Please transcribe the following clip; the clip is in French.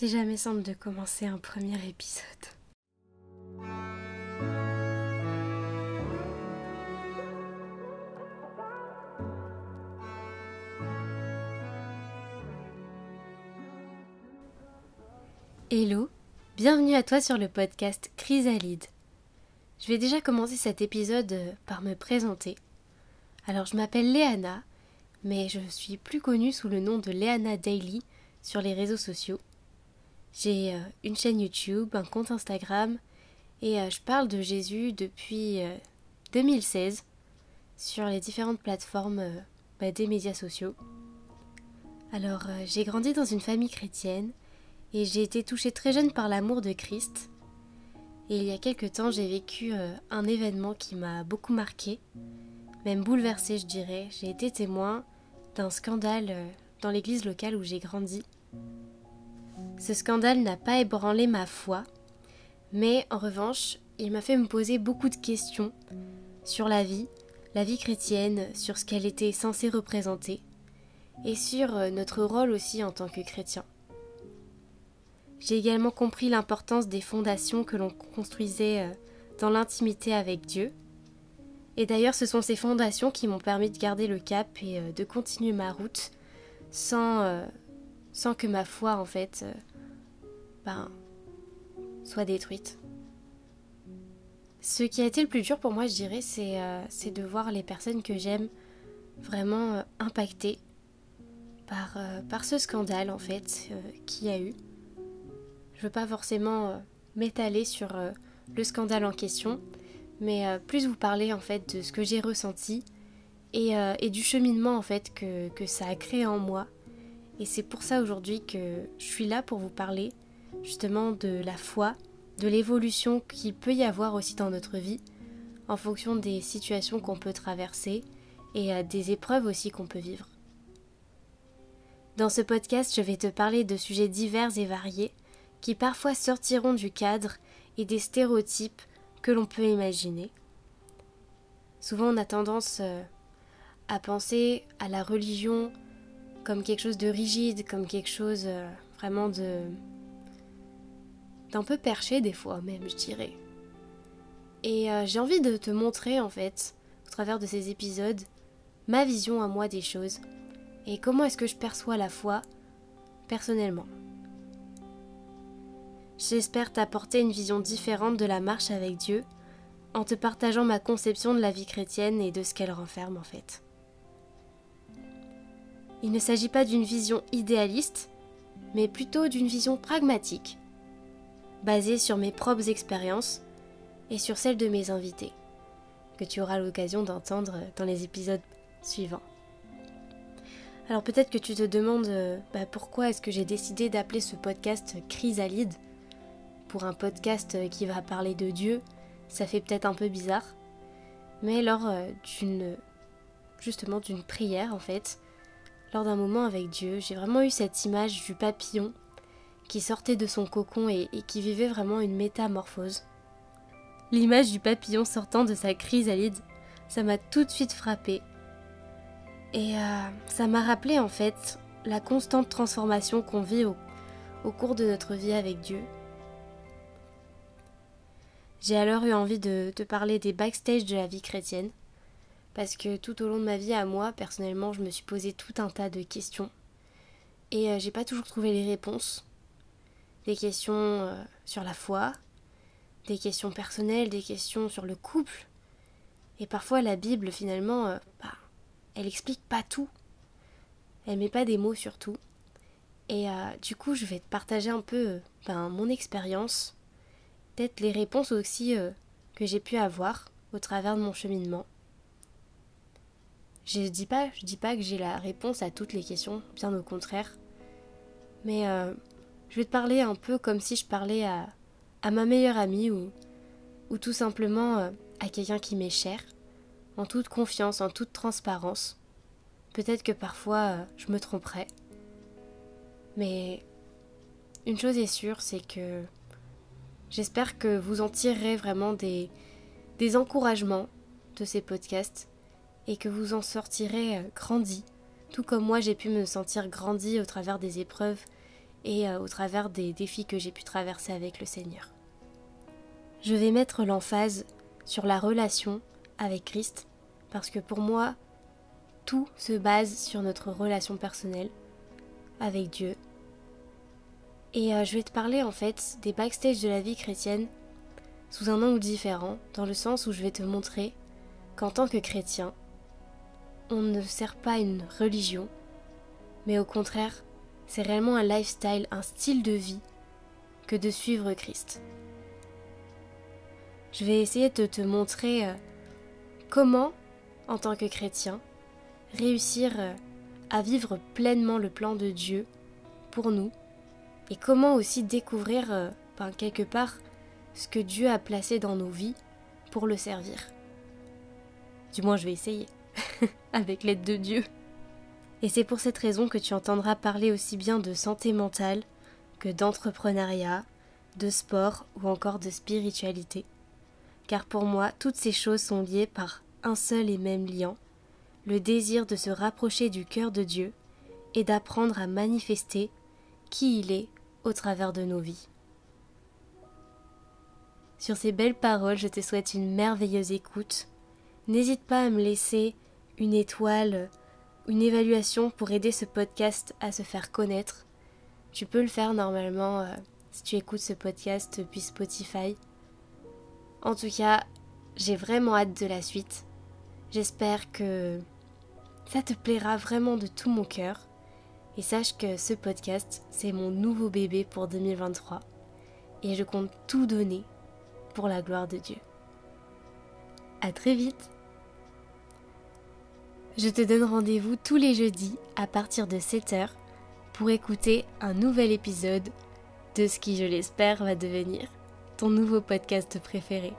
C'est jamais simple de commencer un premier épisode. Hello, bienvenue à toi sur le podcast Chrysalide. Je vais déjà commencer cet épisode euh, par me présenter. Alors je m'appelle Léana, mais je suis plus connue sous le nom de Léana Daily sur les réseaux sociaux. J'ai euh, une chaîne YouTube, un compte Instagram, et euh, je parle de Jésus depuis 2016 sur les différentes plateformes bah, des médias sociaux. Alors j'ai grandi dans une famille chrétienne et j'ai été touchée très jeune par l'amour de Christ. Et il y a quelque temps, j'ai vécu euh, un événement qui m'a beaucoup marqué, même bouleversée, je dirais. J'ai été témoin d'un scandale euh, dans l'église locale où j'ai grandi. Ce scandale n'a pas ébranlé ma foi, mais en revanche, il m'a fait me poser beaucoup de questions sur la vie, la vie chrétienne, sur ce qu'elle était censée représenter, et sur euh, notre rôle aussi en tant que chrétien. J'ai également compris l'importance des fondations que l'on construisait euh, dans l'intimité avec Dieu. Et d'ailleurs, ce sont ces fondations qui m'ont permis de garder le cap et euh, de continuer ma route sans, sans que ma foi, en fait, ben, soit détruite. Ce qui a été le plus dur pour moi, je dirais, c'est de voir les personnes que j'aime vraiment impactées par, par ce scandale, en fait, qui a eu. Je veux pas forcément euh, m'étaler sur euh, le scandale en question, mais euh, plus vous parler en fait de ce que j'ai ressenti et, du cheminement en fait que, que ça a créé en moi. Et c'est pour ça aujourd'hui que je suis là pour vous parler justement de la foi, de l'évolution qu'il peut y avoir aussi dans notre vie en fonction des situations qu'on peut traverser et des épreuves aussi qu'on peut vivre. Dans ce podcast, je vais te parler de sujets divers et variés qui parfois sortiront du cadre et des stéréotypes que l'on peut imaginer. Souvent on a tendance euh, à penser à la religion comme quelque chose de rigide, comme quelque chose euh, vraiment de d'un peu perché des fois même, je dirais. Et euh, j'ai envie de te montrer en fait, au travers de ces épisodes, ma vision à moi des choses et comment est-ce que je perçois la foi personnellement. J'espère t'apporter une vision différente de la marche avec Dieu en te partageant ma conception de la vie chrétienne et de ce qu'elle renferme en fait. Il ne s'agit pas d'une vision idéaliste, mais plutôt d'une vision pragmatique, basée sur mes propres expériences et sur celles de mes invités, que tu auras l'occasion d'entendre dans les épisodes suivants. Alors peut-être que tu te demandes euh, bah, pourquoi est-ce que j'ai décidé d'appeler ce podcast Chrysalide? Pour un podcast qui va parler de Dieu, ça fait peut-être un peu bizarre. Mais lors euh, d'une justement d'une prière en fait, lors d'un moment avec Dieu, j'ai vraiment eu cette image du papillon qui sortait de son cocon et, qui vivait vraiment une métamorphose. L'image du papillon sortant de sa chrysalide, ça m'a tout de suite frappé. Et euh, ça m'a rappelé en fait la constante transformation qu'on vit au cours de notre vie avec Dieu j'ai alors eu envie de te parler des backstage de la vie chrétienne, parce que tout au long de ma vie à moi, personnellement, je me suis posé tout un tas de questions, et euh, j'ai pas toujours trouvé les réponses. Des questions euh, sur la foi, des questions personnelles, des questions sur le couple, et parfois la Bible finalement, euh, bah, elle explique pas tout. Elle met pas des mots sur tout. Et du coup, je vais te partager un peu ben, mon expérience peut-être les réponses aussi euh, que j'ai pu avoir au travers de mon cheminement. Je dis pas, je dis pas que j'ai la réponse à toutes les questions, bien au contraire. Mais euh, je vais te parler un peu comme si je parlais à, à ma meilleure amie ou, ou tout simplement euh, à quelqu'un qui m'est cher, en toute confiance, en toute transparence. Peut-être que parfois je me tromperai. Mais une chose est sûre, c'est que J'espère que vous en tirerez vraiment des, des encouragements de ces podcasts et que vous en sortirez euh, grandi, tout comme moi j'ai pu me sentir grandi au travers des épreuves et euh, au travers des défis que j'ai pu traverser avec le Seigneur. Je vais mettre l'emphase sur la relation avec Christ parce que pour moi, tout se base sur notre relation personnelle avec Dieu. Et euh, je vais te parler en fait des backstage de la vie chrétienne sous un angle différent, dans le sens où je vais te montrer qu'en tant que chrétien, on ne sert pas une religion, mais au contraire, c'est réellement un lifestyle, un style de vie que de suivre Christ. Je vais essayer de te montrer euh, comment, en tant que chrétien, réussir euh, à vivre pleinement le plan de Dieu pour nous et comment aussi découvrir, euh, ben, quelque part, ce que Dieu a placé dans nos vies pour le servir. Du moins, je vais essayer, avec l'aide de Dieu. Et c'est pour cette raison que tu entendras parler aussi bien de santé mentale que d'entrepreneuriat, de sport ou encore de spiritualité. Car pour moi, toutes ces choses sont liées par un seul et même lien, le désir de se rapprocher du cœur de Dieu et d'apprendre à manifester qui il est au travers de nos vies. Sur ces belles paroles, je te souhaite une merveilleuse écoute. N'hésite pas à me laisser une étoile, une évaluation pour aider ce podcast à se faire connaître. Tu peux le faire normalement euh, si tu écoutes ce podcast depuis Spotify. En tout cas, j'ai vraiment hâte de la suite. J'espère que ça te plaira vraiment de tout mon cœur. Et sache que ce podcast, c'est mon nouveau bébé pour 2023. Et je compte tout donner pour la gloire de Dieu. À très vite Je te donne rendez-vous tous les jeudis à partir de 7h pour écouter un nouvel épisode de ce qui, je l'espère, va devenir ton nouveau podcast préféré.